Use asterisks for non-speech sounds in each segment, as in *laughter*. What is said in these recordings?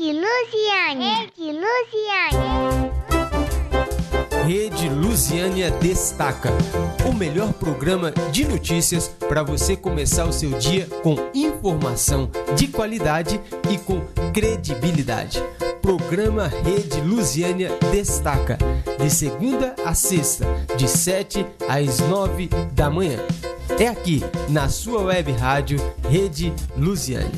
Rede Lusiane. Rede Lusiane. Rede Lusiânia Destaca, o melhor programa de notícias para você começar o seu dia com informação de qualidade e com credibilidade. Programa Rede Lusiânia Destaca, de segunda a sexta, de 7 às 9 da manhã. É aqui, na sua web rádio Rede Lusiane.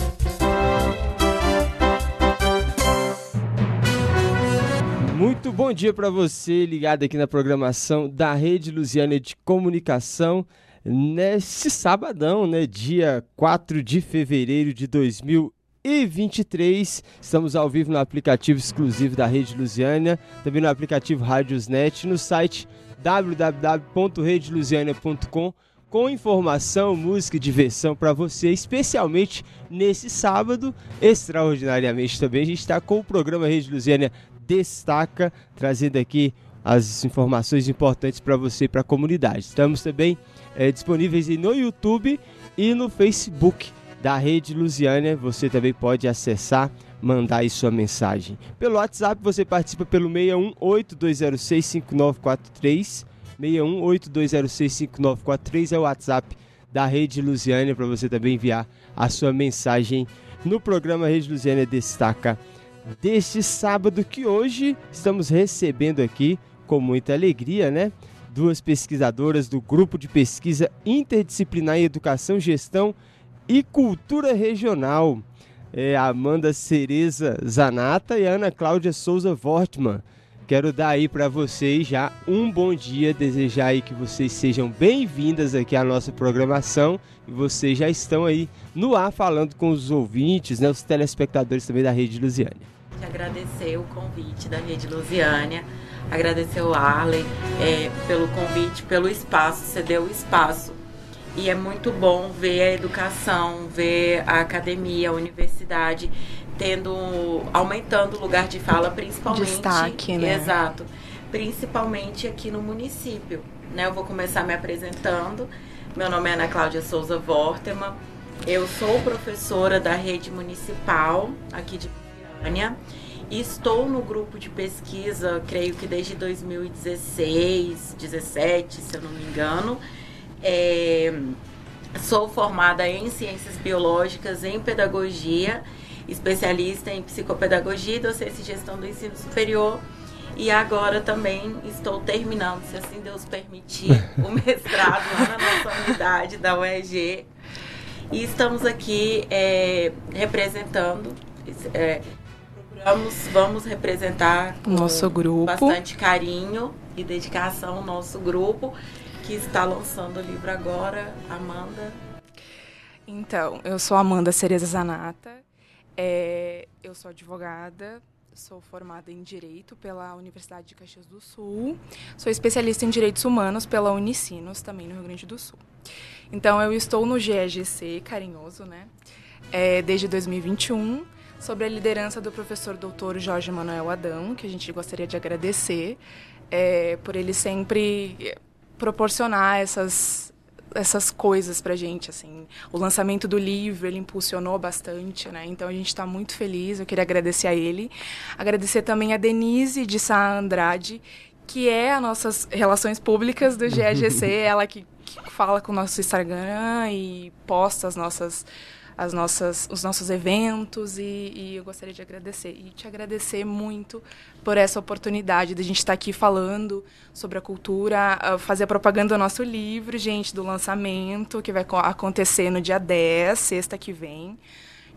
Muito bom dia para você ligado aqui na programação da Rede Lusiana de Comunicação nesse sabadão, né, dia 4 de fevereiro de 2023. Estamos ao vivo no aplicativo exclusivo da Rede Lusiana, também no aplicativo Rádiosnet, no site www.redelusiana.com com informação, música e diversão para você, especialmente nesse sábado, extraordinariamente também. A gente está com o programa Rede Lusiana Destaca, trazendo aqui as informações importantes para você e para a comunidade. Estamos também é, disponíveis no YouTube e no Facebook da Rede Lusiana. Você também pode acessar, mandar aí sua mensagem. Pelo WhatsApp você participa pelo 618-206-5943. 618-206-5943 é o WhatsApp da Rede Lusiana para você também enviar a sua mensagem no programa Rede Lusiana Destaca deste sábado que hoje estamos recebendo aqui com muita alegria, né? Duas pesquisadoras do grupo de pesquisa interdisciplinar em educação, gestão e cultura regional. É Amanda Cereza Zanata e Ana Cláudia Souza Wortmann. Quero dar aí para vocês já um bom dia, desejar aí que vocês sejam bem-vindas aqui à nossa programação e vocês já estão aí no ar falando com os ouvintes, né, os telespectadores também da Rede Lusiânia. Agradecer o convite da Rede Lusiânia, agradecer o Arlen é, pelo convite, pelo espaço, você deu o espaço. E é muito bom ver a educação, ver a academia, a universidade tendo aumentando o lugar de fala, principalmente destaque, né? Exato, principalmente aqui no município. Né? Eu vou começar me apresentando. Meu nome é Ana Cláudia Souza Vortema. Eu sou professora da rede municipal aqui de Goiânia. Estou no grupo de pesquisa, creio que desde 2016, 17, se eu não me engano. É, sou formada em ciências biológicas, em pedagogia especialista em psicopedagogia e docência e gestão do ensino superior. E agora também estou terminando, se assim Deus permitir, o *laughs* mestrado lá na nossa unidade da UEG. E estamos aqui é, representando, é, procuramos, vamos representar com nosso grupo. bastante carinho e dedicação o nosso grupo, que está lançando o livro agora, Amanda. Então, eu sou Amanda Cereza Zanata, é, eu sou advogada, sou formada em Direito pela Universidade de Caxias do Sul, sou especialista em Direitos Humanos pela Unicinos, também no Rio Grande do Sul. Então, eu estou no GEGC, carinhoso, né, é, desde 2021, sob a liderança do professor doutor Jorge Manuel Adão, que a gente gostaria de agradecer é, por ele sempre proporcionar essas essas coisas pra gente, assim. O lançamento do livro, ele impulsionou bastante, né? Então a gente está muito feliz, eu queria agradecer a ele. Agradecer também a Denise de Sá Andrade, que é a nossas relações públicas do GEGC, *laughs* ela que, que fala com o nosso Instagram e posta as nossas as nossas, os nossos eventos e, e, eu gostaria de agradecer e te agradecer muito por essa oportunidade de a gente estar aqui falando sobre a cultura, fazer a propaganda do nosso livro, gente, do lançamento que vai acontecer no dia 10, sexta que vem,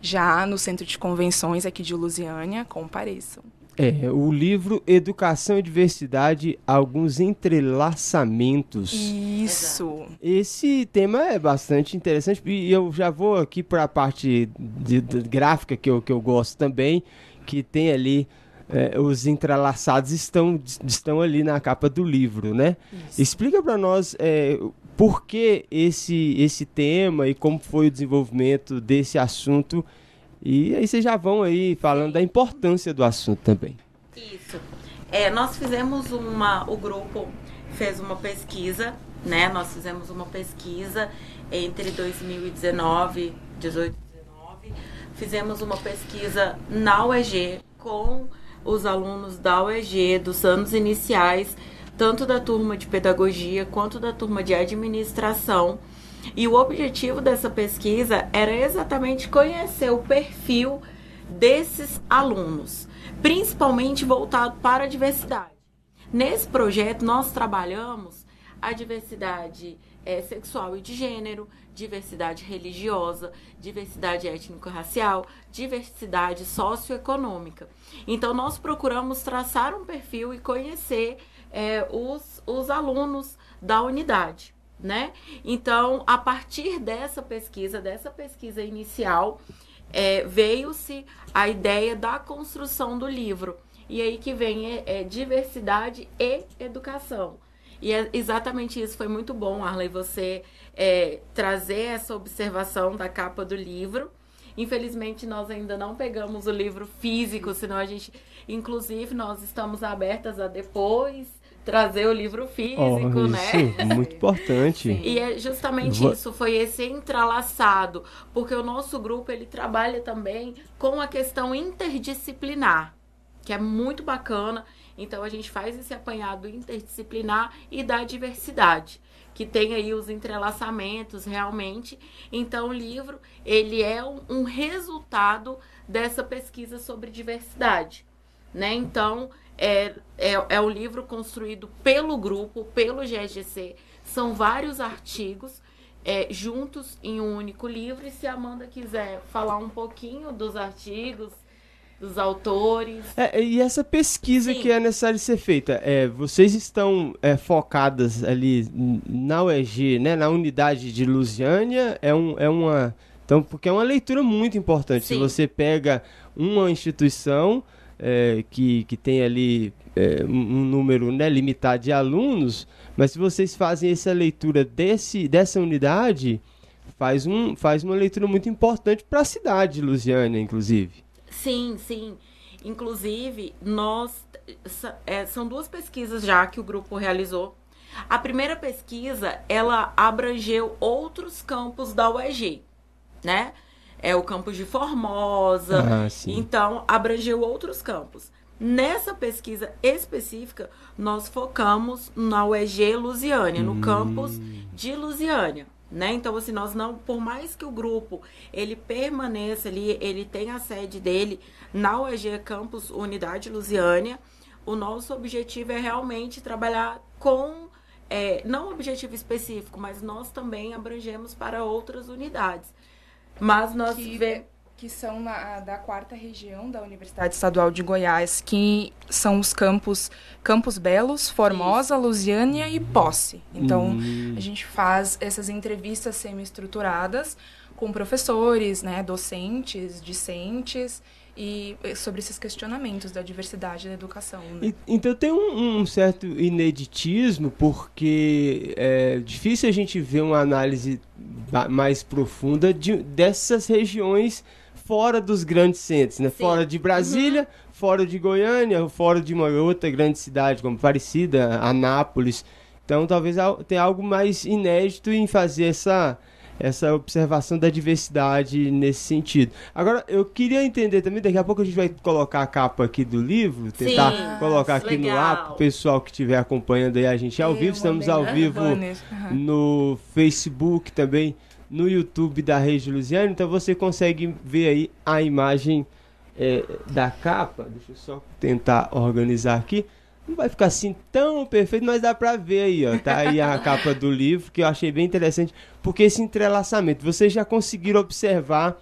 já no Centro de Convenções aqui de Lusiânia, compareçam. É, o livro Educação e Diversidade, alguns entrelaçamentos. Isso. Esse tema é bastante interessante e eu já vou aqui para a parte de, de, gráfica que eu, que eu gosto também, que tem ali é, os entrelaçados estão, estão ali na capa do livro, né? Isso. Explica para nós é, por que esse, esse tema e como foi o desenvolvimento desse assunto e aí vocês já vão aí falando da importância do assunto também. Isso. É, nós fizemos uma, o grupo fez uma pesquisa, né? Nós fizemos uma pesquisa entre 2019, 18 19, fizemos uma pesquisa na UEG com os alunos da UEG dos anos iniciais, tanto da turma de pedagogia quanto da turma de administração. E o objetivo dessa pesquisa era exatamente conhecer o perfil desses alunos, principalmente voltado para a diversidade. Nesse projeto, nós trabalhamos a diversidade é, sexual e de gênero, diversidade religiosa, diversidade étnico-racial, diversidade socioeconômica. Então, nós procuramos traçar um perfil e conhecer é, os, os alunos da unidade. Né? Então, a partir dessa pesquisa, dessa pesquisa inicial, é, veio-se a ideia da construção do livro. E aí que vem é, é diversidade e educação. E é exatamente isso, foi muito bom, Arley, você é, trazer essa observação da capa do livro. Infelizmente, nós ainda não pegamos o livro físico, senão a gente. Inclusive, nós estamos abertas a depois trazer o livro físico, oh, né? Muito importante. *laughs* Sim. E é justamente Vou... isso, foi esse entrelaçado, porque o nosso grupo ele trabalha também com a questão interdisciplinar, que é muito bacana. Então a gente faz esse apanhado interdisciplinar e da diversidade, que tem aí os entrelaçamentos realmente. Então o livro, ele é um, um resultado dessa pesquisa sobre diversidade, né? Então, é, é, é um livro construído pelo grupo, pelo GGC. São vários artigos é, juntos em um único livro. E se a Amanda quiser falar um pouquinho dos artigos, dos autores. É, e essa pesquisa Sim. que é necessária ser feita, é, vocês estão é, focadas ali na UEG, né, na unidade de Lusiânia, é, um, é uma. Então, porque é uma leitura muito importante. Sim. Se você pega uma instituição é, que, que tem ali é, um número né, limitado de alunos, mas se vocês fazem essa leitura desse, dessa unidade, faz, um, faz uma leitura muito importante para a cidade de inclusive. Sim, sim. Inclusive, nós. É, são duas pesquisas já que o grupo realizou. A primeira pesquisa, ela abrangeu outros campos da UEG, né? É o campus de Formosa. Ah, então, abrangeu outros campos. Nessa pesquisa específica, nós focamos na UEG Lusiânia, no hum. campus de Lusiânia né? Então, assim, nós não, por mais que o grupo ele permaneça ali, ele tem a sede dele na UEG Campus Unidade Lusiânia, o nosso objetivo é realmente trabalhar com, é, não um objetivo específico, mas nós também abrangemos para outras unidades. Mas nós que... vemos que são na, da quarta região da Universidade Estadual de Goiás, que são os campos Campos Belos, Formosa, Isso. Lusiânia e Posse. Então, hum. a gente faz essas entrevistas semi-estruturadas com professores, né, docentes, discentes, e sobre esses questionamentos da diversidade da educação. Né? então tem um, um, certo ineditismo, porque é difícil a gente ver uma análise mais profunda de, dessas regiões fora dos grandes centros, né? Sim. Fora de Brasília, uhum. fora de Goiânia, fora de uma outra grande cidade como Parecida, Anápolis. Então talvez tenha algo mais inédito em fazer essa essa observação da diversidade nesse sentido. Agora, eu queria entender também, daqui a pouco a gente vai colocar a capa aqui do livro, tentar Sim, colocar aqui legal. no ar para o pessoal que estiver acompanhando aí a gente ao vivo. Estamos ao vivo no Facebook também no YouTube da Rede Luziano, então você consegue ver aí a imagem é, da capa. Deixa eu só tentar organizar aqui. Não vai ficar assim tão perfeito, mas dá pra ver aí, ó. Tá aí a capa do livro, que eu achei bem interessante, porque esse entrelaçamento, vocês já conseguiram observar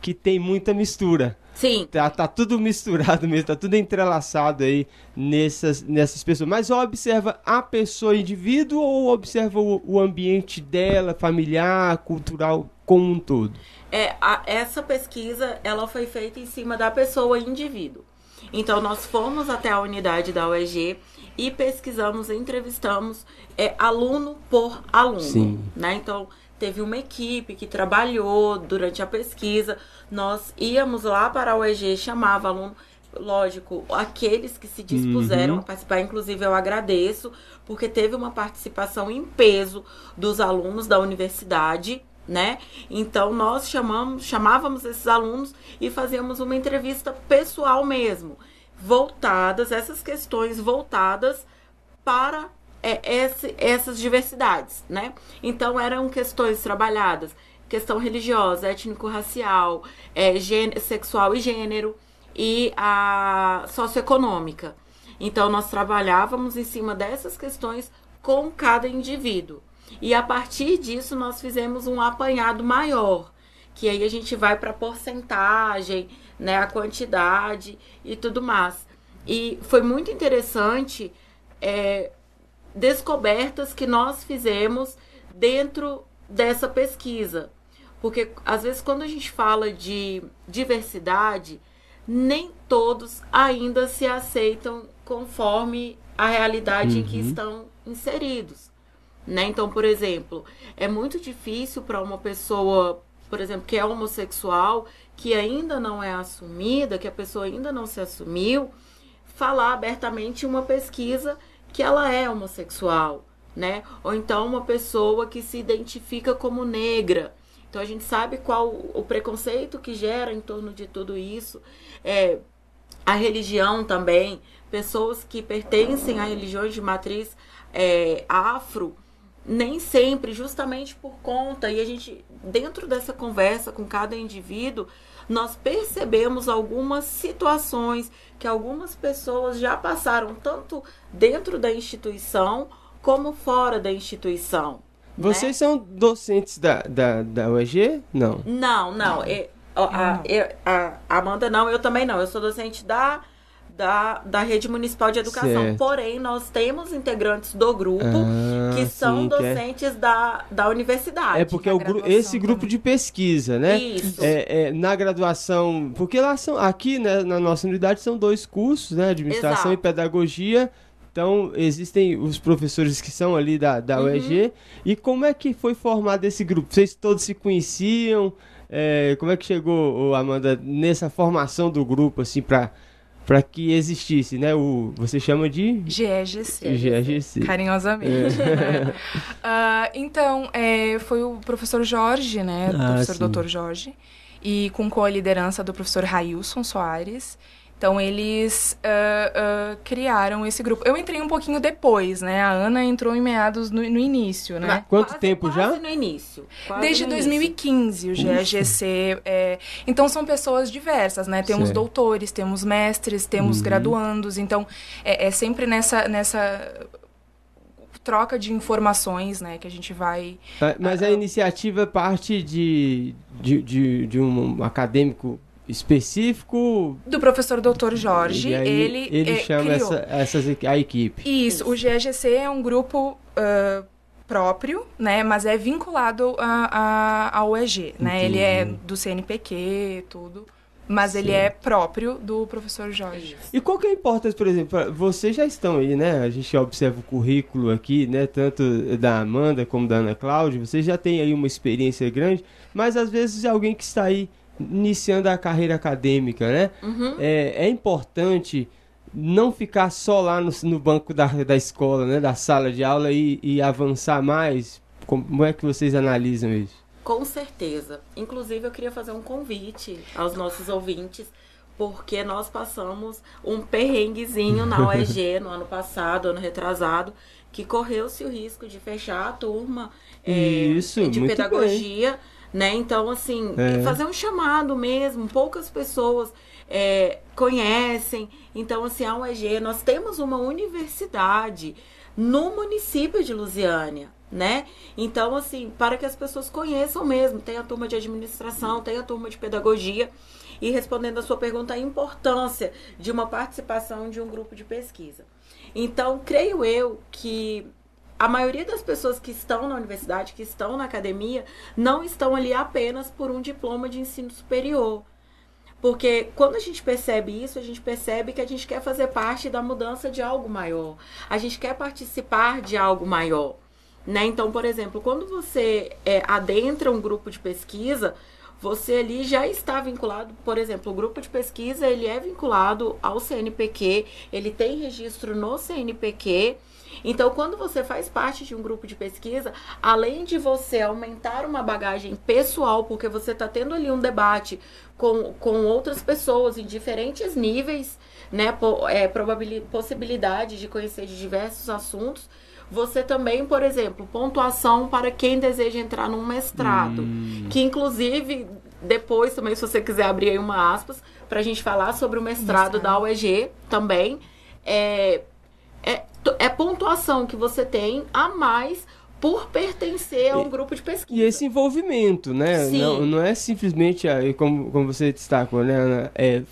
que tem muita mistura. Sim. Tá, tá tudo misturado mesmo, tá tudo entrelaçado aí nessas, nessas pessoas. Mas observa a pessoa indivíduo ou observa o, o ambiente dela, familiar, cultural, como um todo? É, a, essa pesquisa, ela foi feita em cima da pessoa indivíduo. Então, nós fomos até a unidade da UEG e pesquisamos, entrevistamos é, aluno por aluno. Sim. Né? Então, teve uma equipe que trabalhou durante a pesquisa. Nós íamos lá para a UEG, chamava aluno. Lógico, aqueles que se dispuseram uhum. a participar, inclusive eu agradeço, porque teve uma participação em peso dos alunos da universidade, né? Então nós chamamos, chamávamos esses alunos e fazíamos uma entrevista pessoal mesmo, voltadas essas questões voltadas para é, esse, essas diversidades, né? Então eram questões trabalhadas, questão religiosa, étnico-racial, é, sexual e gênero e a socioeconômica. Então nós trabalhávamos em cima dessas questões com cada indivíduo. E a partir disso nós fizemos um apanhado maior, que aí a gente vai para porcentagem, né, a quantidade e tudo mais. E foi muito interessante é, descobertas que nós fizemos dentro dessa pesquisa. Porque às vezes quando a gente fala de diversidade, nem todos ainda se aceitam conforme a realidade uhum. em que uhum. estão inseridos. Né? Então, por exemplo, é muito difícil para uma pessoa, por exemplo, que é homossexual, que ainda não é assumida, que a pessoa ainda não se assumiu, falar abertamente uma pesquisa que ela é homossexual, né? Ou então uma pessoa que se identifica como negra. Então a gente sabe qual o preconceito que gera em torno de tudo isso. É, a religião também, pessoas que pertencem a religiões de matriz é, afro, nem sempre, justamente por conta, e a gente, dentro dessa conversa com cada indivíduo, nós percebemos algumas situações que algumas pessoas já passaram, tanto dentro da instituição como fora da instituição. Né? Vocês né? são docentes da, da, da UEG? Não. Não, não. É, a, a, a Amanda não, eu também não. Eu sou docente da da, da rede municipal de educação. Certo. Porém, nós temos integrantes do grupo ah, que são sim, docentes que é... da, da universidade. É porque o gru esse grupo também. de pesquisa, né? Isso. É, é, na graduação, porque lá são aqui né, na nossa unidade são dois cursos, né? Administração Exato. e pedagogia. Então, existem os professores que são ali da, da uhum. UEG. E como é que foi formado esse grupo? Vocês todos se conheciam? É, como é que chegou, Amanda, nessa formação do grupo, assim, para para que existisse, né? O você chama de GEGC. GEGC. Carinhosamente. É. uh, então, é, foi o professor Jorge, né? O ah, professor sim. doutor Jorge. E com a liderança do professor Railson Soares. Então eles uh, uh, criaram esse grupo. Eu entrei um pouquinho depois, né? A Ana entrou em meados no, no início, né? Quanto quase, tempo quase já? no início. Desde no 2015 início. o GAGC. É... Então são pessoas diversas, né? Temos certo. doutores, temos mestres, temos uhum. graduandos. Então é, é sempre nessa nessa troca de informações, né, que a gente vai... Mas a iniciativa parte de, de, de, de um acadêmico específico do professor Dr. Jorge. Aí, ele ele é, chama essa, essas, a equipe. Isso, o GEGC é um grupo uh, próprio, né? Mas é vinculado a, a, ao EG, né? Ele é do CNPq, tudo. Mas Sim. ele é próprio do professor Jorge. E qual que é a importância, por exemplo, vocês já estão aí, né? A gente observa o currículo aqui, né? Tanto da Amanda como da Ana Cláudia, vocês já têm aí uma experiência grande, mas às vezes alguém que está aí iniciando a carreira acadêmica, né? Uhum. É, é importante não ficar só lá no, no, banco da, da escola, né? Da sala de aula e, e avançar mais. Como é que vocês analisam isso? Com certeza. Inclusive, eu queria fazer um convite aos nossos ouvintes, porque nós passamos um perrenguezinho na *laughs* OEG no ano passado, ano retrasado, que correu-se o risco de fechar a turma é, de pedagogia. Bem né? Então, assim, é. fazer um chamado mesmo, poucas pessoas é, conhecem. Então, assim, a UEG, nós temos uma universidade no município de Lusiânia, né? Então, assim, para que as pessoas conheçam mesmo, tem a turma de administração, tem a turma de pedagogia. E respondendo a sua pergunta, a importância de uma participação de um grupo de pesquisa. Então, creio eu que a maioria das pessoas que estão na universidade, que estão na academia, não estão ali apenas por um diploma de ensino superior. Porque quando a gente percebe isso, a gente percebe que a gente quer fazer parte da mudança de algo maior. A gente quer participar de algo maior. Né? Então, por exemplo, quando você é, adentra um grupo de pesquisa, você ali já está vinculado, por exemplo, o grupo de pesquisa, ele é vinculado ao CNPq, ele tem registro no CNPq. Então, quando você faz parte de um grupo de pesquisa, além de você aumentar uma bagagem pessoal, porque você está tendo ali um debate com, com outras pessoas em diferentes níveis, né, po, é, possibilidade de conhecer de diversos assuntos, você também, por exemplo, pontuação para quem deseja entrar num mestrado, hum. que inclusive depois também, se você quiser abrir aí uma aspas, para a gente falar sobre o mestrado, mestrado. da UEG também, é, é, é pontuação que você tem a mais por pertencer a um grupo de pesquisa. E esse envolvimento, né? Sim. Não, não é simplesmente, como, como você destacou, né? É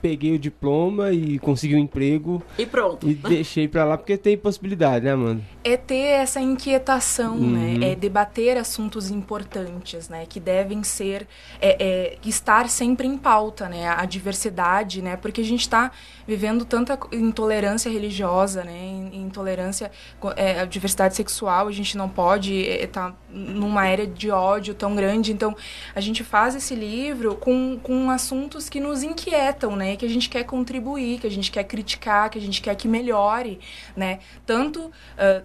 peguei o diploma e consegui um emprego. E pronto. E deixei pra lá, porque tem possibilidade, né, Amanda? É ter essa inquietação, né? uhum. né? É debater assuntos importantes, né? Que devem ser, é, é, estar sempre em pauta, né? A diversidade, né? Porque a gente está vivendo tanta intolerância religiosa, né? Intolerância, é, a diversidade sexual, a gente não pode estar é, tá numa era de ódio tão grande. Então, a gente faz esse livro com, com assuntos que nos inquietam, né? Que a gente quer contribuir, que a gente quer criticar, que a gente quer que melhore, né? Tanto uh,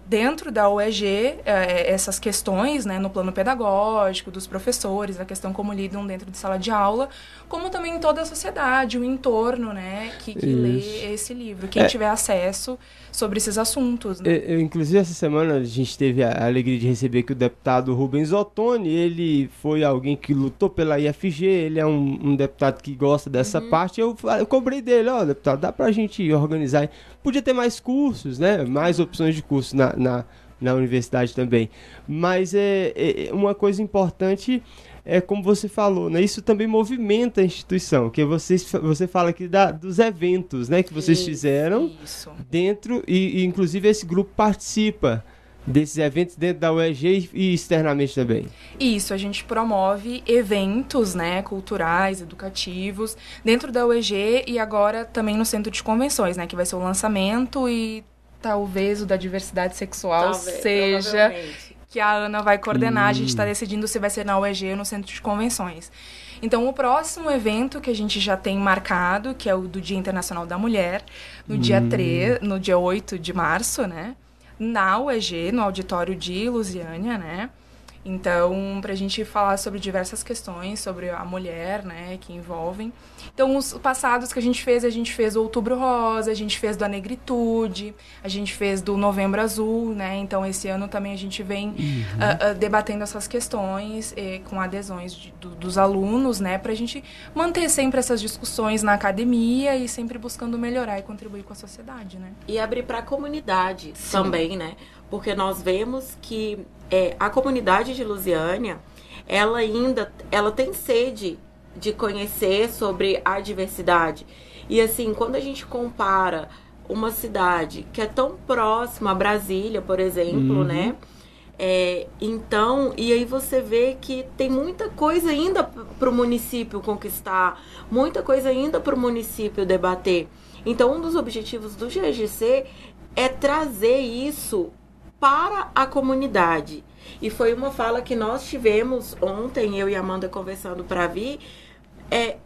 dentro da OEG, uh, essas questões, né? No plano pedagógico, dos professores, a questão como lidam dentro de sala de aula, como também em toda a sociedade, o entorno, né? Que, que lê esse livro. Quem é. tiver acesso sobre esses assuntos. Né? Eu, inclusive, essa semana a gente teve a alegria de receber que o deputado Rubens Ottoni, ele foi alguém que lutou pela IFG, ele é um, um deputado que gosta dessa uhum. parte. Eu, eu cobrei dele, ó, oh, deputado, dá pra gente organizar. Podia ter mais cursos, né? Mais opções de curso na, na, na universidade também. Mas é, é uma coisa importante é como você falou, né? Isso também movimenta a instituição, que você, você fala aqui da, dos eventos, né? Que vocês isso, fizeram isso. dentro e, e, inclusive esse grupo participa desses eventos dentro da UEG e externamente também. Isso, a gente promove eventos, né, culturais, educativos dentro da UEG e agora também no centro de convenções, né, que vai ser o lançamento e talvez o da diversidade sexual talvez, seja que a Ana vai coordenar. Hum. A gente está hum. decidindo se vai ser na UEG ou no Centro de Convenções. Então, o próximo evento que a gente já tem marcado, que é o do Dia Internacional da Mulher, no hum. dia 3, no dia 8 de março, né? Na UEG, no auditório de Lusiânia, né? Então, para a gente falar sobre diversas questões sobre a mulher, né, que envolvem. Então, os passados que a gente fez, a gente fez o Outubro Rosa, a gente fez da Negritude, a gente fez do Novembro Azul, né? Então, esse ano também a gente vem uhum. uh, uh, debatendo essas questões eh, com adesões de, do, dos alunos, né? Para a gente manter sempre essas discussões na academia e sempre buscando melhorar e contribuir com a sociedade, né? E abrir para a comunidade Sim. também, né? Porque nós vemos que é, a comunidade de Lusiânia, ela ainda ela tem sede de conhecer sobre a diversidade. E assim, quando a gente compara uma cidade que é tão próxima a Brasília, por exemplo, uhum. né? É, então, e aí você vê que tem muita coisa ainda para o município conquistar, muita coisa ainda para o município debater. Então, um dos objetivos do GGC é trazer isso para a comunidade. E foi uma fala que nós tivemos ontem, eu e a Amanda conversando para vir, é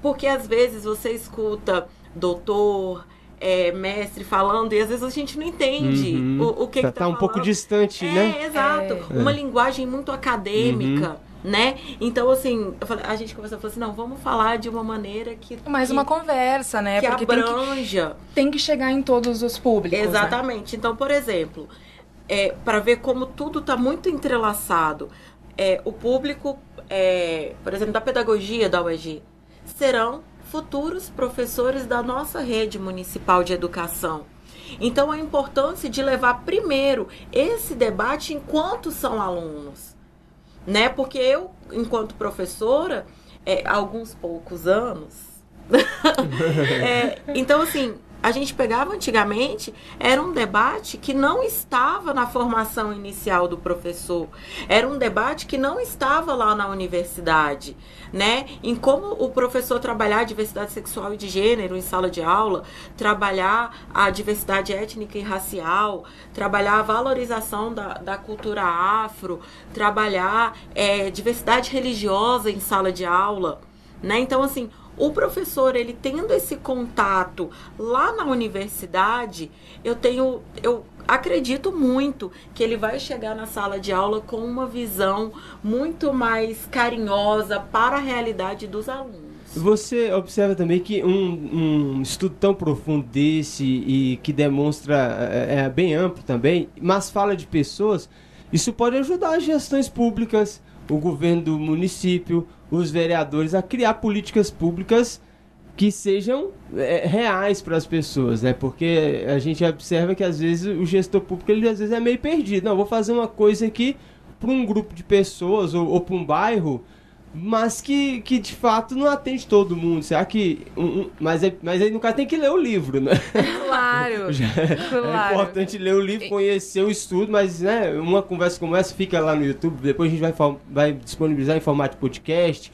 porque às vezes você escuta doutor, é, mestre falando e às vezes a gente não entende uhum. o, o que tá, que tá, tá um pouco distante, é, né? Exato, é. uma linguagem muito acadêmica. Uhum né? Então, assim, a gente conversou, falou assim, não, vamos falar de uma maneira que... Mais que, uma conversa, né? Que Porque abranja. Tem que, tem que chegar em todos os públicos, né? Exatamente. Né? Então, por exemplo, é, para ver como tudo está muito entrelaçado, é, o público, é, por exemplo, da pedagogia da UEG, serão futuros professores da nossa rede municipal de educação. Então, a importância de levar primeiro esse debate enquanto são alunos né? Porque eu, enquanto professora, é, há alguns poucos anos. *laughs* é, então, assim, a gente pegava antigamente, era um debate que não estava na formação inicial do professor. Era um debate que não estava lá na universidade, né? Em como o professor trabalhar a diversidade sexual e de gênero em sala de aula, trabalhar a diversidade étnica e racial, trabalhar a valorização da, da cultura afro, trabalhar é, diversidade religiosa em sala de aula, né? Então, assim, o professor ele tendo esse contato lá na universidade, eu tenho eu acredito muito que ele vai chegar na sala de aula com uma visão muito mais carinhosa para a realidade dos alunos. Você observa também que um, um estudo tão profundo desse e que demonstra é, é bem amplo também, mas fala de pessoas, isso pode ajudar as gestões públicas, o governo do município, os vereadores a criar políticas públicas que sejam é, reais para as pessoas, né? Porque a gente observa que às vezes o gestor público ele às vezes é meio perdido. Não, vou fazer uma coisa aqui para um grupo de pessoas ou, ou para um bairro, mas que, que de fato não atende todo mundo. Será que. Um, um, mas, é, mas aí no caso tem que ler o livro, né? Claro. *laughs* É claro. É importante ler o livro, conhecer o estudo, mas né, uma conversa como essa fica lá no YouTube, depois a gente vai, vai disponibilizar em formato de podcast.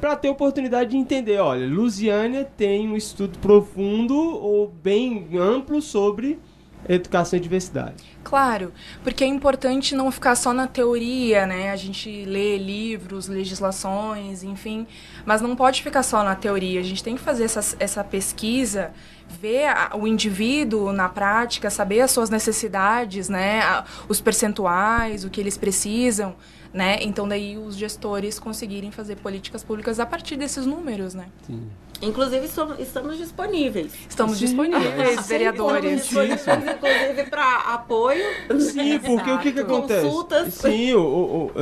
Para ter oportunidade de entender, olha, Lusiânia tem um estudo profundo ou bem amplo sobre educação e diversidade. Claro, porque é importante não ficar só na teoria, né? A gente lê livros, legislações, enfim, mas não pode ficar só na teoria. A gente tem que fazer essa, essa pesquisa, ver a, o indivíduo na prática, saber as suas necessidades, né? A, os percentuais, o que eles precisam, né? Então daí os gestores conseguirem fazer políticas públicas a partir desses números, né? Sim. Inclusive, estamos disponíveis. Estamos Sim, disponíveis, vereadores. Estamos disponíveis, inclusive, para apoio. Sim, porque o que, que acontece? Consultas. Sim, o, o,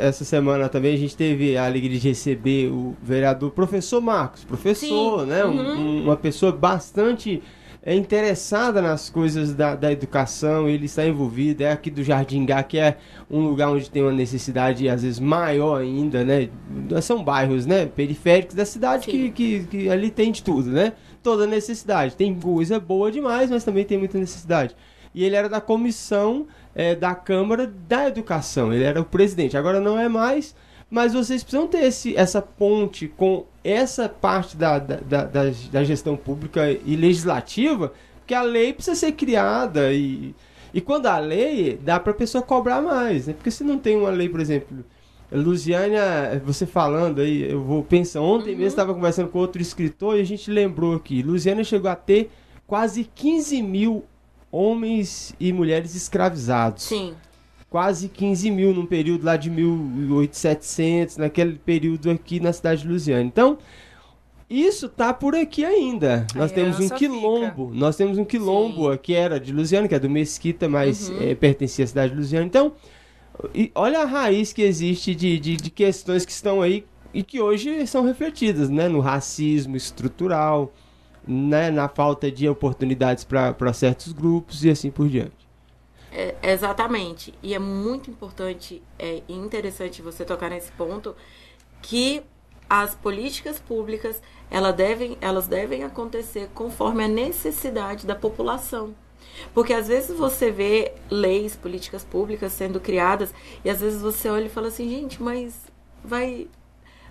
essa semana também a gente teve a alegria de receber o vereador professor Marcos. Professor, Sim. né? Uhum. Um, uma pessoa bastante é interessada nas coisas da, da educação, ele está envolvido, é aqui do Jardim Gá, que é um lugar onde tem uma necessidade às vezes maior ainda, né? São bairros, né, periféricos da cidade que, que, que, ali tem de tudo, né? Toda necessidade. Tem coisa boa demais, mas também tem muita necessidade. E ele era da comissão é, da Câmara da Educação, ele era o presidente. Agora não é mais, mas vocês precisam ter esse, essa ponte com essa parte da, da, da, da gestão pública e legislativa, porque a lei precisa ser criada e, e quando a lei, dá para a pessoa cobrar mais, né? Porque se não tem uma lei, por exemplo, Lusiânia, você falando aí, eu vou pensar, ontem uhum. mesmo estava conversando com outro escritor e a gente lembrou aqui, Lusiânia chegou a ter quase 15 mil homens e mulheres escravizados. Sim quase 15 mil num período lá de 1800, naquele período aqui na cidade de Lusiana. Então, isso tá por aqui ainda. Nós temos um quilombo. Fica. Nós temos um quilombo Sim. que era de Lusiana, que é do Mesquita, mas uhum. é, pertencia à cidade de Lusiana. Então, e olha a raiz que existe de, de, de, questões que estão aí e que hoje são refletidas, né? No racismo estrutural, né? na falta de oportunidades para certos grupos e assim por diante. É, exatamente. E é muito importante é, e interessante você tocar nesse ponto que as políticas públicas elas devem, elas devem acontecer conforme a necessidade da população. Porque às vezes você vê leis, políticas públicas sendo criadas e às vezes você olha e fala assim, gente, mas vai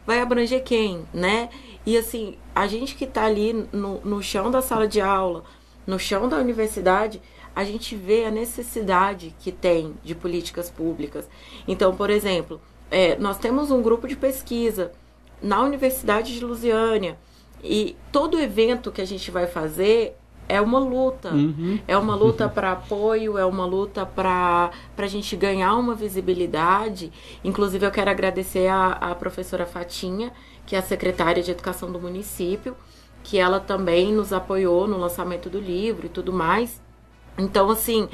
vai abranger quem, né? E assim, a gente que está ali no, no chão da sala de aula, no chão da universidade, a gente vê a necessidade que tem de políticas públicas. Então, por exemplo, é, nós temos um grupo de pesquisa na Universidade de Lusiânia e todo evento que a gente vai fazer é uma luta. Uhum. É uma luta para apoio, é uma luta para a gente ganhar uma visibilidade. Inclusive, eu quero agradecer a, a professora Fatinha, que é a secretária de Educação do município, que ela também nos apoiou no lançamento do livro e tudo mais. Então, assim,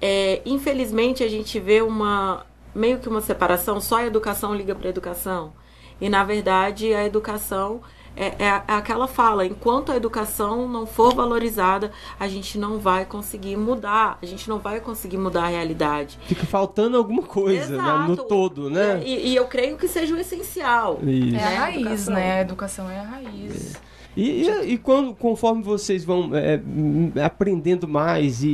é, infelizmente a gente vê uma meio que uma separação, só a educação liga para educação. E na verdade a educação é, é, aquela fala, enquanto a educação não for valorizada, a gente não vai conseguir mudar, a gente não vai conseguir mudar a realidade. Fica faltando alguma coisa né, no todo, né? E, e, eu creio que seja o essencial. Isso. É a raiz, né? A educação é a raiz. É. E, e, e quando, conforme vocês vão é, aprendendo mais e,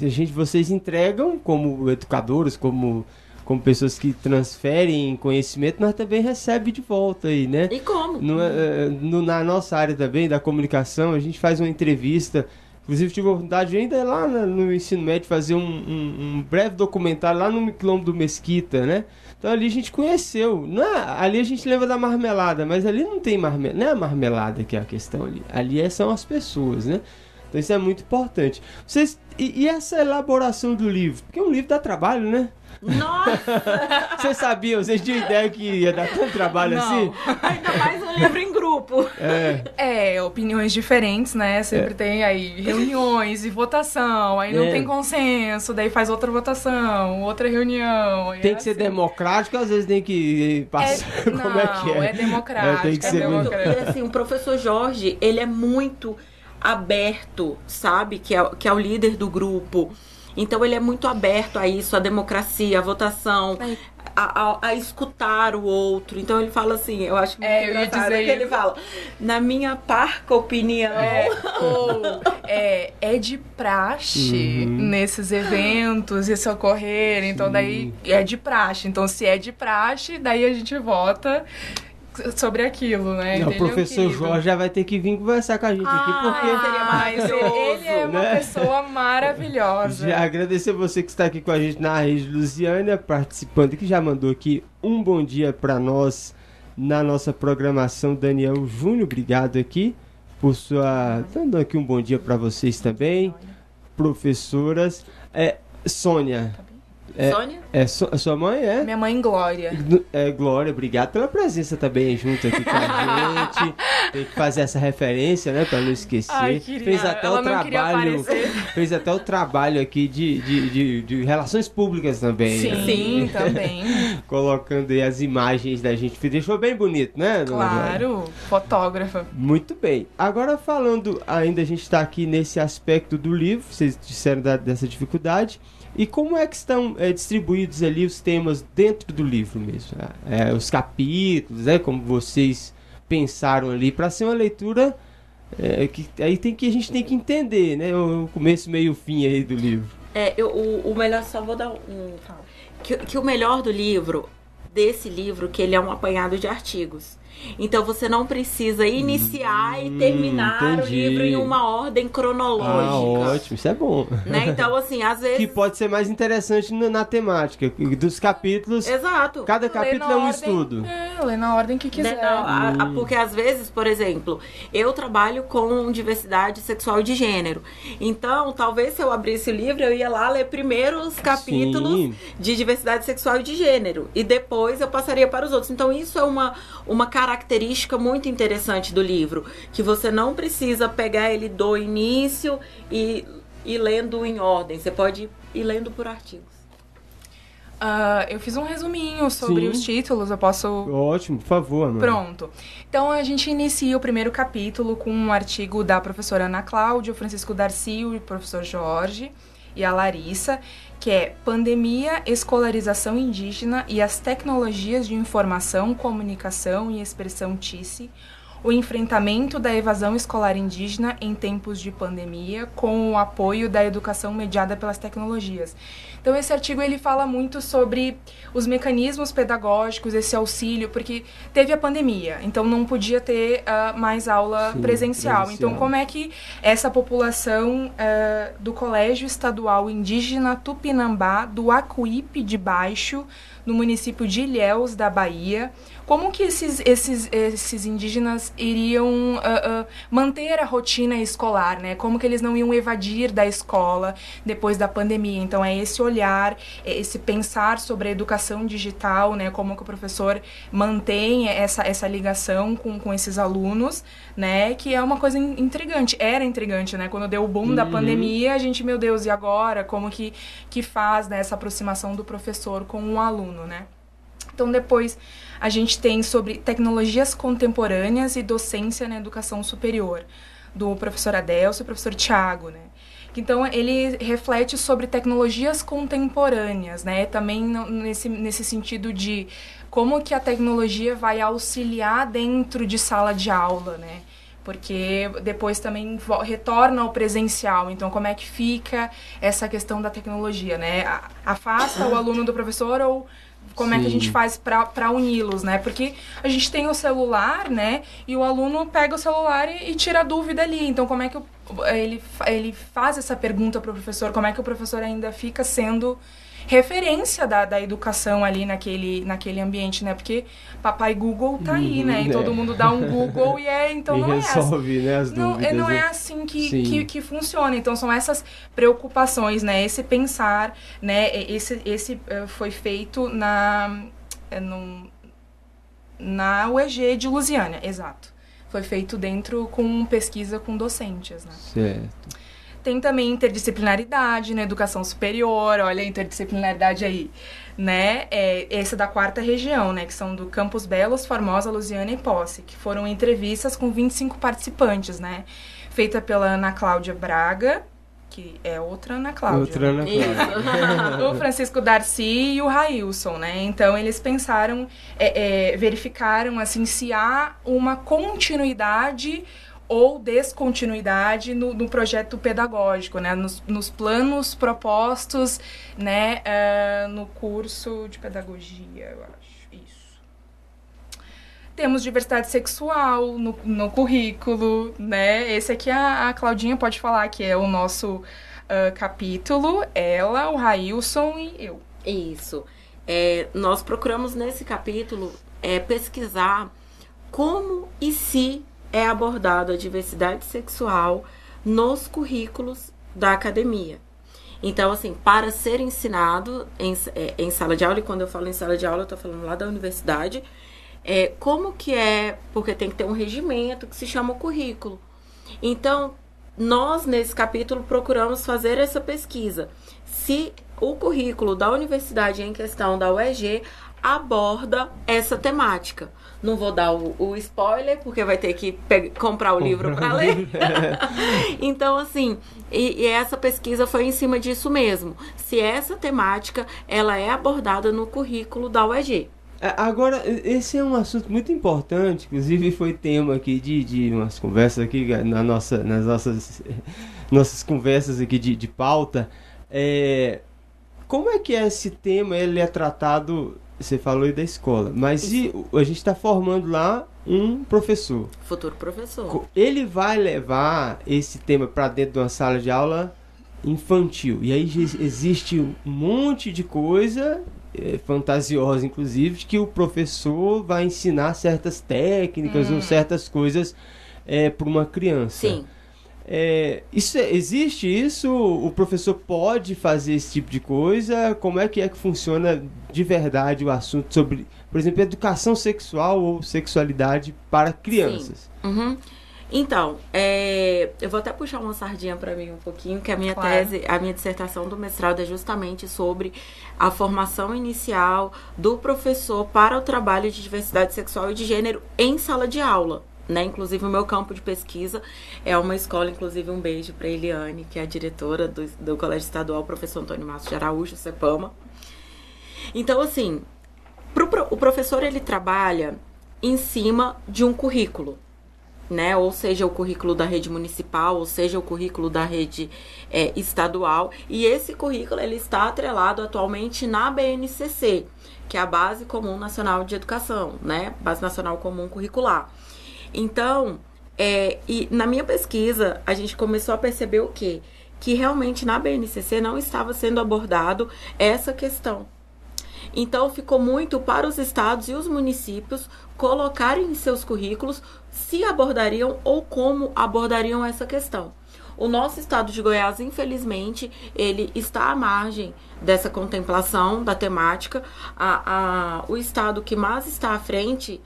e a gente, vocês entregam como educadores, como como pessoas que transferem conhecimento, nós também recebe de volta aí, né? E como? No, é, no, na nossa área também, da comunicação, a gente faz uma entrevista. Inclusive, tive a oportunidade ainda lá no ensino médio fazer um, um, um breve documentário lá no quilombo do Mesquita, né? Então ali a gente conheceu. Não é, ali a gente lembra da marmelada, mas ali não tem marmelada. Não é a marmelada que é a questão ali. Ali é, são as pessoas, né? Então isso é muito importante. Vocês, e, e essa elaboração do livro? Porque um livro dá trabalho, né? Nossa! Vocês sabiam, vocês tinham ideia que ia dar tanto trabalho Não. assim? Ainda mais um livro em grupo. É. É, opiniões diferentes, né? Sempre É. tem aí reuniões e votação, aí não É. tem consenso, daí faz outra votação, outra reunião. Tem é que ser assim. democrático, às vezes tem que passar. É, *laughs* Como não, é que é? é democrático, É, tem que é ser muito, democrático. e assim, o professor Jorge, ele é muito aberto, sabe? Que é, que é o líder do grupo. Então ele é muito aberto a isso, a democracia, a votação, a, a- a escutar o outro. Então ele fala assim, eu acho muito É, eu ia dizer que ele isso. fala, na minha parca opinião. É, ou é, é de praxe Uhum. nesses eventos isso ocorrer, então daí é de praxe. Então, se é de praxe, daí a gente vota sobre aquilo, né? Não, o é professor querido. Jorge já vai ter que vir conversar com a gente aqui, porque. Ah, seria Mas maravilhoso, ele é uma né? pessoa maravilhosa. Já agradecer você que está aqui com a gente na Rede Lusiana, participando, que já mandou aqui um bom dia para nós na nossa programação. Daniel Júnior, obrigado aqui por sua. Dando aqui um bom dia para vocês também, professoras. É, Sônia, É. Sônia? é so- a sua mãe é? Minha mãe Glória. É, Glória, obrigado pela presença também junto aqui com a *laughs* gente. Tem que fazer essa referência, né, para não esquecer. Ai, querida, fez até o queria trabalho, *laughs* fez até o trabalho aqui de, de, de, de relações públicas também. Sim, né? sim, *laughs* também. Colocando aí as imagens da gente, deixou bem bonito, né, dona Glória? Claro, fotógrafa. Muito bem. Agora falando, ainda a gente está aqui nesse aspecto do livro, vocês disseram da- dessa dificuldade. E como é que estão é, distribuídos ali os temas dentro do livro mesmo? É, os capítulos, né? Como vocês pensaram ali, para ser uma leitura é, que aí tem que a gente tem que entender, né? O, o começo, meio, fim aí do livro. É, eu, o, o melhor, só vou dar um. Que, que o melhor do livro, desse livro, que ele é um apanhado de artigos. Então você não precisa iniciar e terminar o Hum, entendi. livro em uma ordem Ah, cronológica. ótimo, isso é bom. né? Então, assim, às *laughs* vezes. Que pode ser mais interessante na, na temática dos capítulos. Exato. Cada capítulo é um ordem- estudo. É, lê na ordem que quiser. Né, não, a- a- Hum. porque às vezes, por exemplo, eu trabalho com diversidade sexual e de gênero. Então, talvez se eu abrisse o livro, eu ia lá ler primeiro os capítulos Sim. de diversidade sexual e de gênero. E depois eu passaria para os outros. Então, isso é uma, uma característica muito interessante do livro. Que você não precisa pegar ele do início e ir lendo em ordem. Você pode ir lendo por artigos. Ah, eu fiz um resuminho sobre Sim. os títulos, eu posso Ótimo, por favor, mano. Pronto. Então a gente inicia o primeiro capítulo com um artigo da professora Ana Cláudia, o Francisco Darcy, o professor Jorge e a Larissa, que é Pandemia, Escolarização Indígena e as Tecnologias de Informação, Comunicação e Expressão TICE, o enfrentamento da evasão escolar indígena em tempos de pandemia com o apoio da educação mediada pelas tecnologias. Então esse artigo ele fala muito sobre os mecanismos pedagógicos, esse auxílio, porque teve a pandemia, então não podia ter ah, mais aula Sim, presencial. presencial. Então como é que essa população ah, do Colégio Estadual Indígena Tupinambá do Acuípe de Baixo, no município de Ilhéus, da Bahia, como que esses, esses, esses indígenas iriam ah, ah, manter a rotina escolar, né? Como que eles não iam evadir da escola depois da pandemia? Então é esse olhar, é esse pensar sobre a educação digital, né? Como que o professor mantém essa, essa ligação com, com esses alunos, né? Que é uma coisa in- intrigante. Era intrigante, né? Quando deu o boom da Uhum. pandemia, a gente, meu Deus, e agora? Como que, que faz né, essa aproximação do professor com o aluno, né? Então, depois a gente tem sobre tecnologias contemporâneas e docência na educação superior, do professor Adelso e professor Tiago, né? Então, ele reflete sobre tecnologias contemporâneas, né? Também nesse, nesse sentido de como que a tecnologia vai auxiliar dentro de sala de aula, né? porque depois também retorna ao presencial. Então, como é que fica essa questão da tecnologia, né? Afasta o aluno do professor ou como Sim. é que a gente faz para uni-los, né? Porque a gente tem o celular, né? E o aluno pega o celular e, e tira a dúvida ali. Então, como é que ele, ele faz essa pergunta para o professor? Como é que o professor ainda fica sendo referência da, da educação ali naquele, naquele ambiente, né? Porque papai Google tá aí, né? E uhum, todo é. mundo dá um Google e é, então e não resolve, é né, as não, dúvidas. Não é né? assim que, que, que, funciona. Então são essas preocupações, né? Esse pensar, né? Esse, esse uh, foi feito na, uh, num, na UEG de Lusiana, exato. Foi feito dentro com pesquisa com docentes, né? Certo. Tem também interdisciplinaridade na educação superior, olha a interdisciplinaridade aí, né? É, essa da quarta região, né? Que são do Campos Belos, Formosa, Lusiana e Posse, que foram entrevistas com 25 participantes, né? Feita pela Ana Cláudia Braga, que é outra Ana Cláudia. Outra Ana Cláudia. *laughs* o Francisco Darcy e o Railson, né? Então eles pensaram, é, é, verificaram assim se há uma continuidade ou descontinuidade no, no projeto pedagógico, né? Nos, nos planos propostos, né? Uh, no curso de pedagogia, eu acho. Isso. Temos diversidade sexual no, no currículo, né? Esse aqui a, a Claudinha pode falar que é o nosso uh, capítulo. Ela, o Railson e eu. Isso. É, nós procuramos nesse capítulo é, pesquisar como e se é abordado a diversidade sexual nos currículos da academia. Então, assim, para ser ensinado em, é, em sala de aula, e quando eu falo em sala de aula, eu estou falando lá da universidade, é, como que é, porque tem que ter um regimento que se chama currículo. Então, nós, nesse capítulo, procuramos fazer essa pesquisa. Se o currículo da universidade em questão, da UEG, aborda essa temática. Não vou dar o, o spoiler, porque vai ter que comprar o livro para ler. *laughs* então, assim, e, e, essa pesquisa foi em cima disso mesmo. Se essa temática ela é abordada no currículo da UEG. É, agora, esse é um assunto muito importante, inclusive foi tema aqui de, de umas conversas aqui na nossa, nas nossas, nossas conversas aqui de, de pauta. É, como é que é esse tema ele é tratado você falou aí da escola, mas a gente está formando lá um professor. Futuro professor. Ele vai levar esse tema para dentro de uma sala de aula infantil. E aí existe um monte de coisa é, fantasiosa, inclusive, de que o professor vai ensinar certas técnicas hum. ou certas coisas é, para uma criança. Sim. É, isso é, existe isso? O professor pode fazer esse tipo de coisa? Como é que é que funciona de verdade o assunto sobre, por exemplo, educação sexual ou sexualidade para crianças? Uhum. Então, é, eu vou até puxar uma sardinha para mim um pouquinho, que a minha claro. tese, a minha dissertação do mestrado é justamente sobre a formação inicial do professor para o trabalho de diversidade sexual e de gênero em sala de aula. Né? Inclusive, o meu campo de pesquisa é uma escola, inclusive um beijo para Eliane, que é a diretora do, do Colégio Estadual, professor Antônio Márcio de Araújo, CEPAMA. Então, assim, pro, o professor ele trabalha em cima de um currículo, né? Ou seja, o currículo da rede municipal, ou seja, o currículo da rede é, estadual. E esse currículo ele está atrelado atualmente na BNCC, que é a Base Comum Nacional de Educação, né? Base Nacional Comum Curricular. Então, é, e na minha pesquisa, a gente começou a perceber o quê? Que realmente na BNCC não estava sendo abordado essa questão. Então, ficou muito para os estados e os municípios colocarem em seus currículos se abordariam ou como abordariam essa questão. O nosso estado de Goiás, infelizmente, ele está à margem dessa contemplação da temática. A, a, o estado que mais está à frente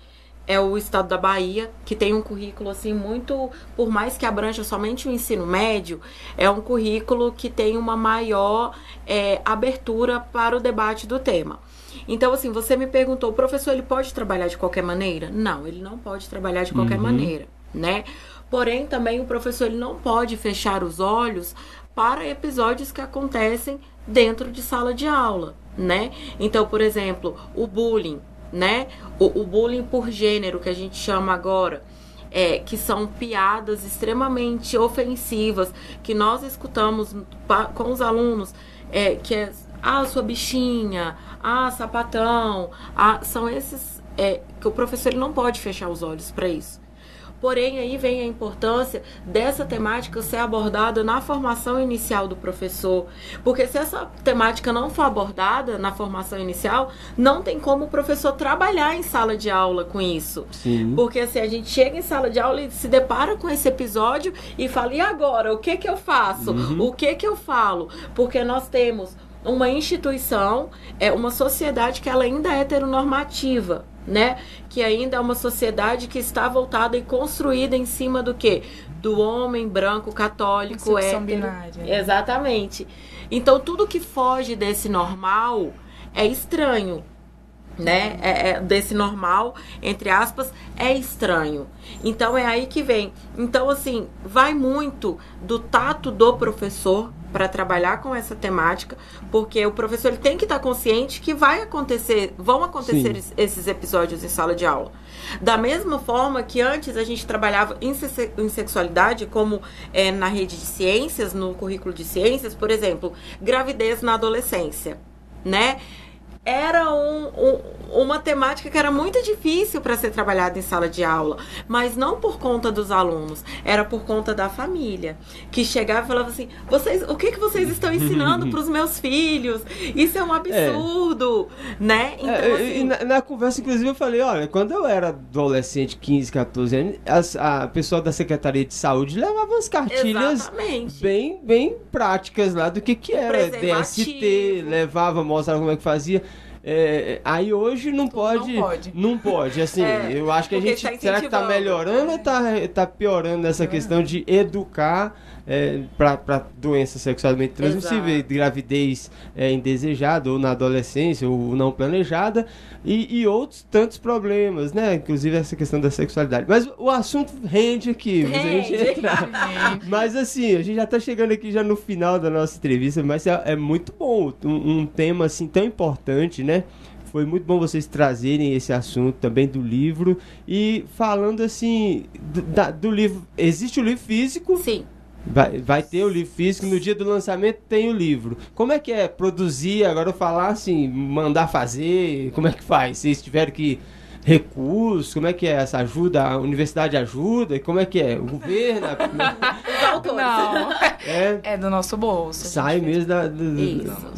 é o estado da Bahia, que tem um currículo assim muito, por mais que abranja somente o ensino médio, é um currículo que tem uma maior é, abertura para o debate do tema. Então, assim, você me perguntou, o professor ele pode trabalhar de qualquer maneira? Não, ele não pode trabalhar de qualquer uhum. maneira, né? Porém, também o professor ele não pode fechar os olhos para episódios que acontecem dentro de sala de aula, né? Então, por exemplo, o bullying né? O, o bullying por gênero, que a gente chama agora. é, que são piadas extremamente ofensivas, que nós escutamos com os alunos, é, que é ah, sua bichinha, ah, sapatão, ah, são esses é, que o professor ele não pode fechar os olhos para isso. Porém, aí vem a importância dessa temática ser abordada na formação inicial do professor. Porque se essa temática não for abordada na formação inicial, não tem como o professor trabalhar em sala de aula com isso. Sim. Porque se assim, a gente chega em sala de aula e se depara com esse episódio e fala, e agora? O que que eu faço? Uhum. O que que eu falo? Porque nós temos uma instituição, é uma sociedade que ela ainda é heteronormativa né? Que ainda é uma sociedade que está voltada e construída em cima do quê? Do homem branco católico hétero. Binária. Exatamente. Então tudo que foge desse normal é estranho né? É, é, desse normal, entre aspas, é estranho. Então é aí que vem. Então, assim, vai muito do tato do professor para trabalhar com essa temática, porque o professor ele tem que estar consciente que vai acontecer, vão acontecer Sim. esses episódios em sala de aula. Da mesma forma que antes a gente trabalhava em, em sexualidade, como é, na rede de ciências, no currículo de ciências, por exemplo, gravidez na adolescência, né? Era um, um, uma temática que era muito difícil para ser trabalhada em sala de aula, mas não por conta dos alunos, era por conta da família, que chegava e falava assim: "Vocês, o que que vocês estão ensinando *laughs* para os meus filhos? Isso é um absurdo", é. né? Então, é, assim... na, na, conversa inclusive eu falei: "Olha, quando eu era adolescente, 15, 14 anos, as, a pessoa da Secretaria de Saúde levava as cartilhas Exatamente. bem bem práticas lá do que que era DST, levava, mostrava como é que fazia é, aí hoje não pode, não pode. Não pode, assim, é, eu acho que a gente. Tá será que tá melhorando ou tá, tá piorando essa questão de educar é, para doenças sexualmente transmissíveis, gravidez é, indesejada ou na adolescência ou não planejada e, e, outros tantos problemas, né? Inclusive essa questão da sexualidade. Mas o assunto rende aqui, rende. a gente entrar. mas assim, a gente já está chegando aqui já no final da nossa entrevista, mas é, é muito bom um, um tema assim tão importante, né? Foi muito bom vocês trazerem esse assunto também do livro. E falando assim, do, da, do livro. Existe o livro físico? Sim. Vai, vai ter o livro físico, no dia do lançamento tem o livro. Como é que é produzir, agora eu falar assim, mandar fazer, como é que faz? Vocês tiveram que recursos, como é que é essa ajuda? A universidade ajuda? Como é que é? O governo? *laughs* Não, é, é do nosso bolso. Sai mesmo da, da,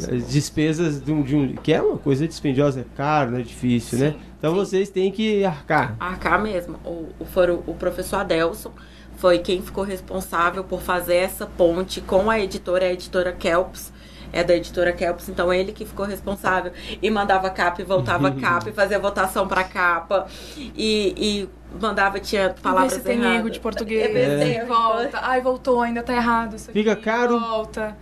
das despesas de um, de um, que é uma coisa dispendiosa, é caro, né? Difícil, né? sim, né? Então sim. vocês têm que arcar. Arcar mesmo. O, o, foram o professor Adelson foi quem ficou responsável por fazer essa ponte com a editora, a editora Kelps. É da editora Kelps, então ele que ficou responsável e mandava capa e voltava *laughs* capa e fazia votação para capa e, e mandava, tinha palavras erradas. tem erro de português. É. é. Volta. Ai, voltou, ainda tá errado isso aqui. Fica caro. Volta.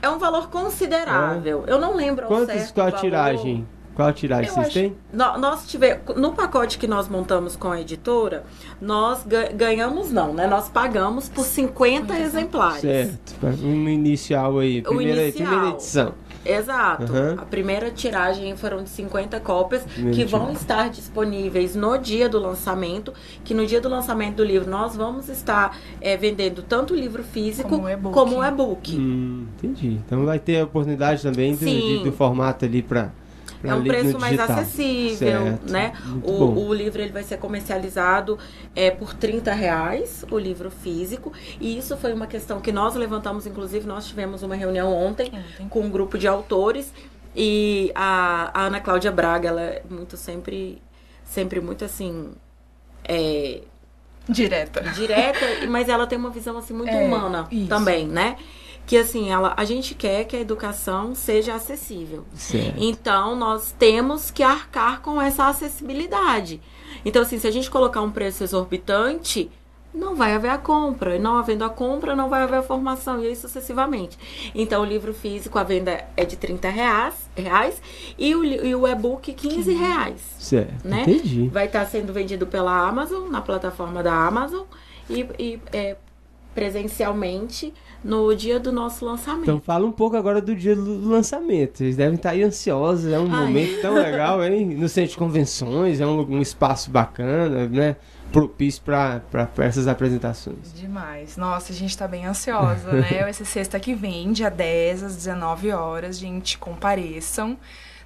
É um valor considerável. É. Eu não lembro Quantos, ao certo. Qual a tiragem? Qual a tiragem eu vocês acho, têm? Nós tivemos, no pacote que nós montamos com a editora, nós ganhamos não, né? Nós pagamos por 50 exemplares. Certo, uma inicial aí, primeira, inicial. primeira edição. Exato. Uhum. A primeira tiragem foram de 50 cópias que vão estar disponíveis no dia do lançamento. Que no dia do lançamento do livro nós vamos estar é, vendendo tanto o livro físico como o e-book. Hum, entendi. Então vai ter a oportunidade também do, de, do formato ali para é um preço mais acessível, certo. né? O, o, livro ele vai ser comercializado é, por 30 reais, o livro físico. E isso foi uma questão que nós levantamos, inclusive, nós tivemos uma reunião ontem, ontem. com um grupo de autores. E a, a, Ana Cláudia Braga, ela é muito sempre, sempre muito assim. É, direta. Direta, mas ela tem uma visão assim muito é, humana isso. também, né? Que assim, ela, a gente quer que a educação seja acessível. Certo. Então, nós temos que arcar com essa acessibilidade. Então, assim, se a gente colocar um preço exorbitante, não vai haver a compra. E não havendo a compra, não vai haver a formação, e aí sucessivamente. Então, o livro físico, a venda é de 30 reais, reais e o, e o e-book 15 reais. Certo, né? entendi. Vai estar sendo vendido pela Amazon, na plataforma da Amazon, e, e é, presencialmente no dia do nosso lançamento. Então fala um pouco agora do dia do lançamento. Vocês devem estar aí ansiosos, é um Ai. momento tão legal, hein? No centro de convenções, é um, um espaço bacana, né? propício para essas apresentações. Demais. Nossa, a gente está bem ansiosa, né? *laughs* Vai ser sexta que vem, dia 10, às 19 horas. Gente, compareçam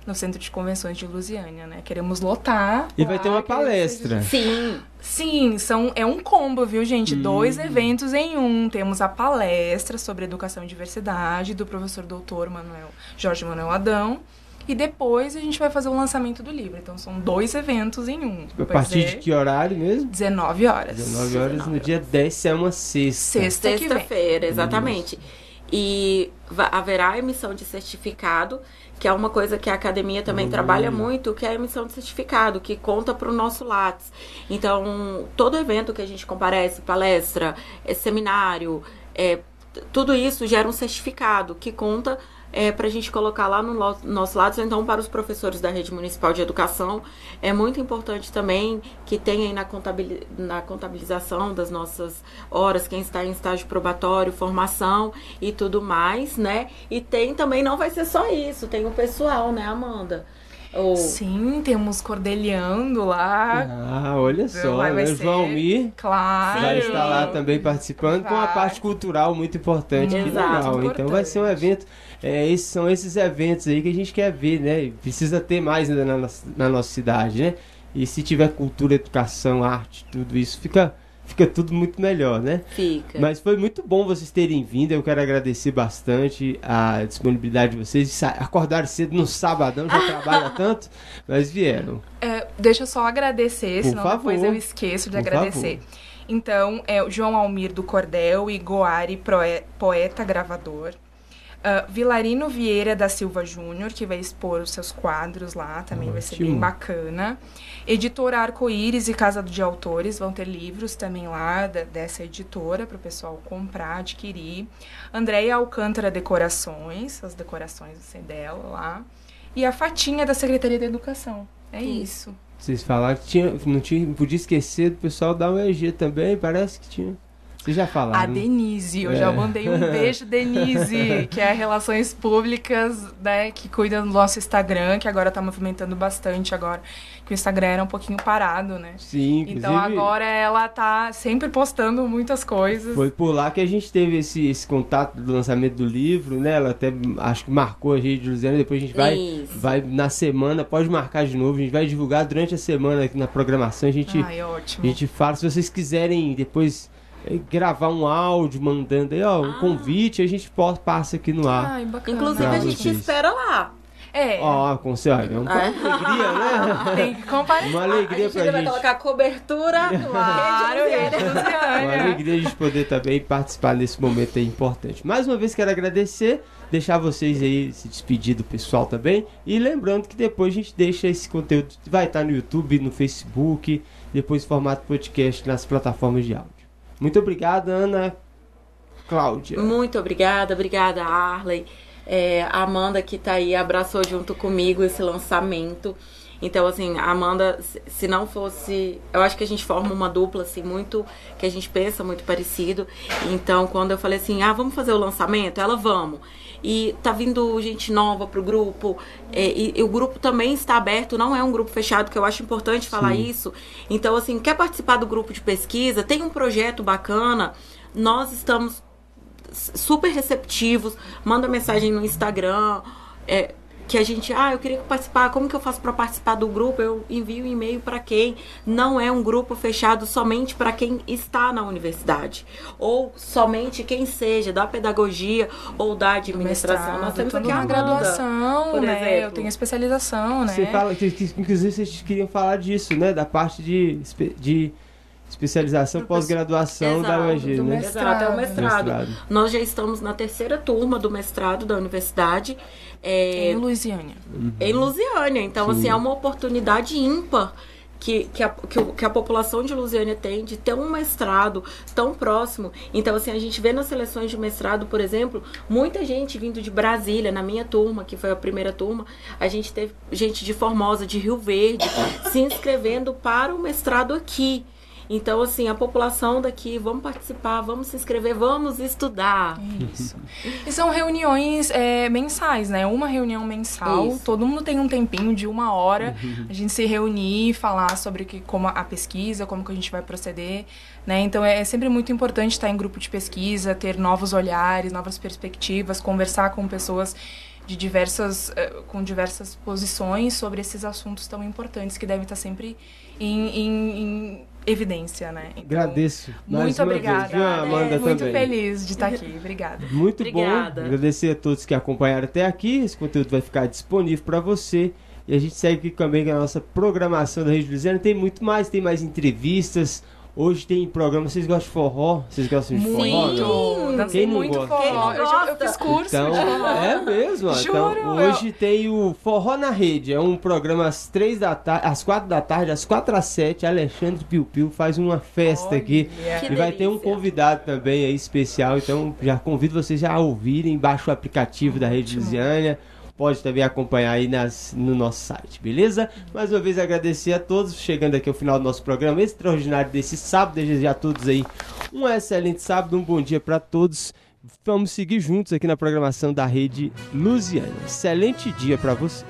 no Centro de Convenções de Lusiânia, né? Queremos lotar. E vai ter uma palestra. Sim. Sim, são, é um combo, viu, gente? Hum. Dois eventos em um. Temos a palestra sobre educação e diversidade do professor doutor Manuel Jorge Manuel Adão. E depois a gente vai fazer o lançamento do livro. Então são dois eventos em um. A partir de que horário mesmo? 19 horas. 19 horas 19 no dia 10 é uma sexta. Sexta-feira, exatamente. E haverá emissão de certificado que é uma coisa que a academia também trabalha muito, que é a emissão de certificado, que conta para o nosso Lattes. Então, todo evento que a gente comparece, palestra, é, seminário, é, tudo isso gera um certificado que conta é, para a gente colocar lá no nosso lado. Então, para os professores da rede municipal de educação, é muito importante também que tenha na, na contabilização das nossas horas, quem está em estágio probatório, formação e tudo mais, né? E tem também, não vai ser só isso, tem o pessoal, né, Amanda? Ou... Sim, temos Cordeliando lá. Ah, olha só, vai, vai né? Valmir claro. vai estar lá também participando vai. com a parte cultural muito importante. Exato, que legal. Importante. Então vai ser um evento. É, esses, são esses eventos aí que a gente quer ver, né? Precisa ter mais ainda na, na nossa cidade, né? E se tiver cultura, educação, arte, tudo isso, fica fica tudo muito melhor, né? Fica. Mas foi muito bom vocês terem vindo. Eu quero agradecer bastante a disponibilidade de vocês. Acordaram cedo no sabadão, já *laughs* trabalha tanto, mas vieram. É, deixa eu só agradecer, Por senão favor. depois eu esqueço de Por agradecer. Favor. Então, é o João Almir do Cordel e Goari, poeta gravador. Uh, Vilarino Vieira da Silva Júnior, que vai expor os seus quadros lá, também Ótimo. vai ser bem bacana. Editora Arco-Íris e Casa de Autores vão ter livros também lá da, dessa editora para o pessoal comprar, adquirir. Andréia Alcântara Decorações, as decorações assim, dela lá. E a Fatinha da Secretaria de Educação. É isso. Vocês falaram que tinha, não, tinha, não podia esquecer do pessoal da UEG também, parece que tinha. Vocês já falaram. A Denise, eu é. já mandei um beijo, Denise, *laughs* que é Relações Públicas, né, que cuida do nosso Instagram, que agora tá movimentando bastante agora, que o Instagram era um pouquinho parado, né? Sim, Então agora ela tá sempre postando muitas coisas. Foi por lá que a gente teve esse, esse contato do lançamento do livro, né? Ela até acho que marcou a gente Luziana, depois a gente vai, vai na semana, pode marcar de novo, a gente vai divulgar durante a semana aqui na programação, a gente, Ai, ótimo. A gente fala, se vocês quiserem depois gravar um áudio mandando aí, ó, um ah. convite, a gente passa aqui no ar. Ai, bacana. Inclusive, a gente vocês. espera lá. É. Ó, com certeza. É uma é. alegria, né? *laughs* Tem que comparecer. Uma alegria a gente pra vai gente. colocar cobertura. Claro, Uma alegria a gente poder também participar nesse momento aí importante. Mais uma vez quero agradecer, deixar vocês aí se despedir do pessoal também. E lembrando que depois a gente deixa esse conteúdo, vai estar no YouTube, no Facebook, depois formato podcast nas plataformas de áudio. Muito obrigada, Ana Cláudia. Muito obrigada, obrigada, Arley. É, a Amanda que tá aí abraçou junto comigo esse lançamento. Então, assim, a Amanda, se não fosse. Eu acho que a gente forma uma dupla, assim, muito. que a gente pensa muito parecido. Então, quando eu falei assim, ah, vamos fazer o lançamento? Ela, vamos. E tá vindo gente nova pro grupo. É, e, e, o grupo também está aberto, não é um grupo fechado, que eu acho importante falar Sim. isso. Então, assim, quer participar do grupo de pesquisa? Tem um projeto bacana. Nós estamos super receptivos. Manda mensagem no Instagram. É, que a gente, ah, eu queria participar, como que eu faço para participar do grupo? Eu envio um e-mail para quem? Não é um grupo fechado somente para quem está na universidade, ou somente quem seja da pedagogia ou da administração. Nós temos aqui uma graduação, por né? Exemplo. Eu tenho especialização, né? Você fala que, que inclusive vocês queriam falar disso, né, da parte de de especialização pós-graduação da UEG, né? Exato, é o mestrado. mestrado. Nós já estamos na terceira turma do mestrado da universidade. É, em Lusiânia. Uhum. Em Lusiânia. Então, Sim. assim, é uma oportunidade ímpar que, que, a, que, que, a população de Lusiânia tem de ter um mestrado tão próximo. Então, assim, a gente vê nas seleções de mestrado, por exemplo, muita gente vindo de Brasília, na minha turma, que foi a primeira turma, a gente teve gente de Formosa, de Rio Verde, se inscrevendo para o mestrado aqui. Então, assim, a população daqui, vamos participar, vamos se inscrever, vamos estudar. Isso. E são reuniões é, mensais, né? Uma reunião mensal, Isso. todo mundo tem um tempinho de uma hora, a gente se reunir, falar sobre que, como a pesquisa, como que a gente vai proceder, né? Então é sempre muito importante estar em grupo de pesquisa, ter novos olhares, novas perspectivas, conversar com pessoas de diversas eh, com diversas posições sobre esses assuntos tão importantes que devem estar sempre em, em- em evidência, né? Então, Agradeço. Muito obrigada. Vez, Amanda É, muito também. feliz de estar aqui. Obrigada. Muito Obrigada. bom. Agradecer a todos que acompanharam até aqui. Esse conteúdo vai ficar disponível para você. E a gente segue aqui também com a nossa programação da Rede Luziana. Tem muito mais, tem mais entrevistas. Hoje tem programa. Vocês gostam de forró? Vocês gostam de forró? não? Quem não muito gosta? forró. Quem não Eu, já- eu gosta? fiz curso Então, de forró. é mesmo. ó. Juro, então, eu- hoje tem o Forró na Rede. É um programa às três da tarde, às quatro da tarde, às quatro às sete. Alexandre Piu Piu faz uma festa aqui. Olha. Que E vai ter um convidado também aí especial, então já convido vocês já a ouvirem, baixa o aplicativo da Rede. Lusiânia, pode também acompanhar aí nas, no nosso site, beleza? Mais uma vez agradecer a todos, chegando aqui ao final do nosso programa extraordinário desse sábado, desejar a todos aí um excelente sábado, um bom dia para todos. Vamos seguir juntos aqui na programação da Rede Lusiana. Excelente dia para você.